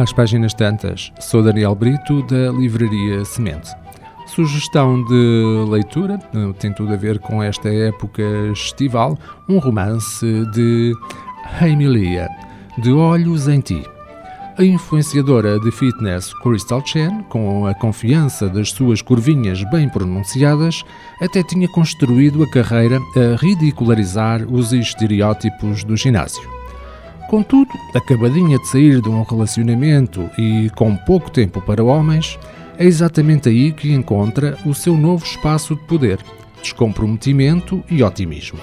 Às páginas tantas, sou Daniel Brito, da Livraria Semente. Sugestão de leitura, tem tudo a ver com esta época estival, um romance de Emilia, De Olhos em Ti. A influenciadora de fitness Crystal Chen, com a confiança das suas curvinhas bem pronunciadas, até tinha construído a carreira a ridicularizar os estereótipos do ginásio. Contudo, acabadinha de sair de um relacionamento e com pouco tempo para homens, é exatamente aí que encontra o seu novo espaço de poder, descomprometimento e otimismo.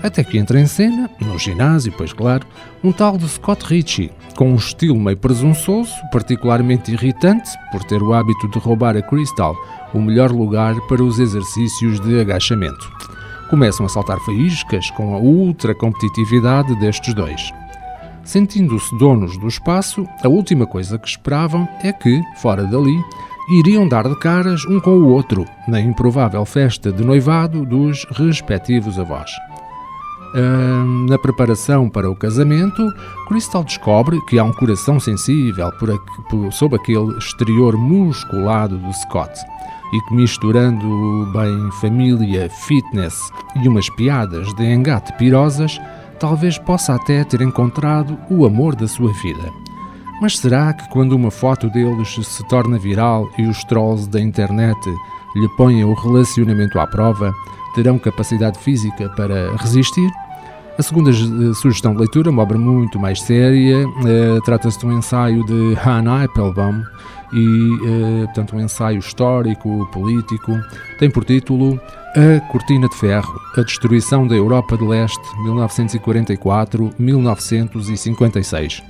Até que entra em cena, no ginásio, pois claro, um tal de Scott Ritchie, com um estilo meio presunçoso, particularmente irritante por ter o hábito de roubar a Crystal o melhor lugar para os exercícios de agachamento. Começam a saltar faíscas com a ultra competitividade destes dois. Sentindo-se donos do espaço, a última coisa que esperavam é que, fora dali, iriam dar de caras um com o outro na improvável festa de noivado dos respectivos avós. na preparação para o casamento, Crystal descobre que há um coração sensível por, por, sob aquele exterior musculado do Scott e que, misturando bem família, fitness e umas piadas de engate pirosas, talvez possa até ter encontrado o amor da sua vida. Mas será que quando uma foto deles se torna viral e os trolls da internet lhe põem o relacionamento à prova, terão capacidade física para resistir? A segunda eh, sugestão de leitura, uma obra muito mais séria, eh, trata-se de um ensaio de Hannah Applebaum e, eh, portanto, um ensaio histórico, político. Tem por título A Cortina de Ferro, a destruição da Europa de Leste, 1944-1956.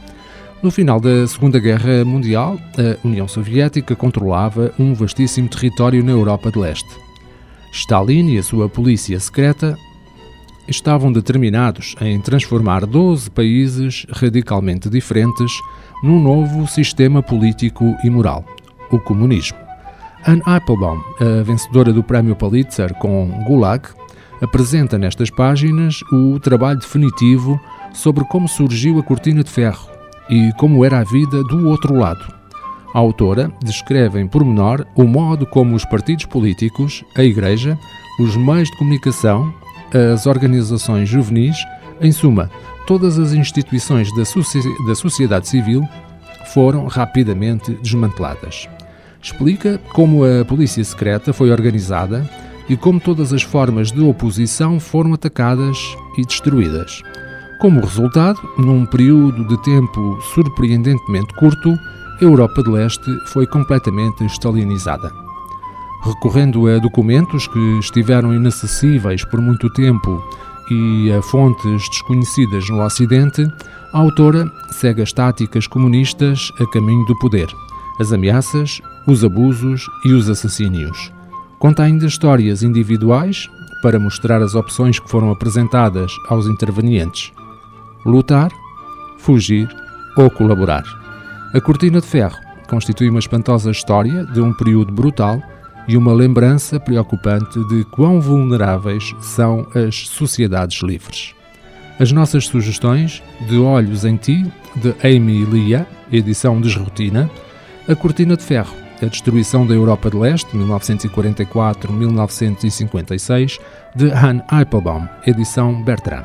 No final da Segunda Guerra Mundial, a União Soviética controlava um vastíssimo território na Europa de Leste. Stalin e a sua polícia secreta estavam determinados em transformar 12 países radicalmente diferentes num novo sistema político e moral, o comunismo. Anne Applebaum, a vencedora do Prémio Pulitzer com Gulag, apresenta nestas páginas o trabalho definitivo sobre como surgiu a cortina de ferro e como era a vida do outro lado. A autora descreve em pormenor o modo como os partidos políticos, a Igreja, os meios de comunicação, as organizações juvenis, em suma, todas as instituições da, da sociedade civil foram rapidamente desmanteladas. Explica como a polícia secreta foi organizada e como todas as formas de oposição foram atacadas e destruídas. Como resultado, num período de tempo surpreendentemente curto, a Europa de Leste foi completamente stalinizada. Recorrendo a documentos que estiveram inacessíveis por muito tempo e a fontes desconhecidas no Ocidente, a autora segue as táticas comunistas a caminho do poder, as ameaças, os abusos e os assassínios. Conta ainda histórias individuais para mostrar as opções que foram apresentadas aos intervenientes: lutar, fugir ou colaborar. A Cortina de Ferro constitui uma espantosa história de um período brutal e uma lembrança preocupante de quão vulneráveis são as sociedades livres. As nossas sugestões, De Olhos em Ti, de Amy Lia, edição desrotina, A Cortina de Ferro, A Destruição da Europa de Leste, 1944-1956, de Han Applebaum, edição Bertrand.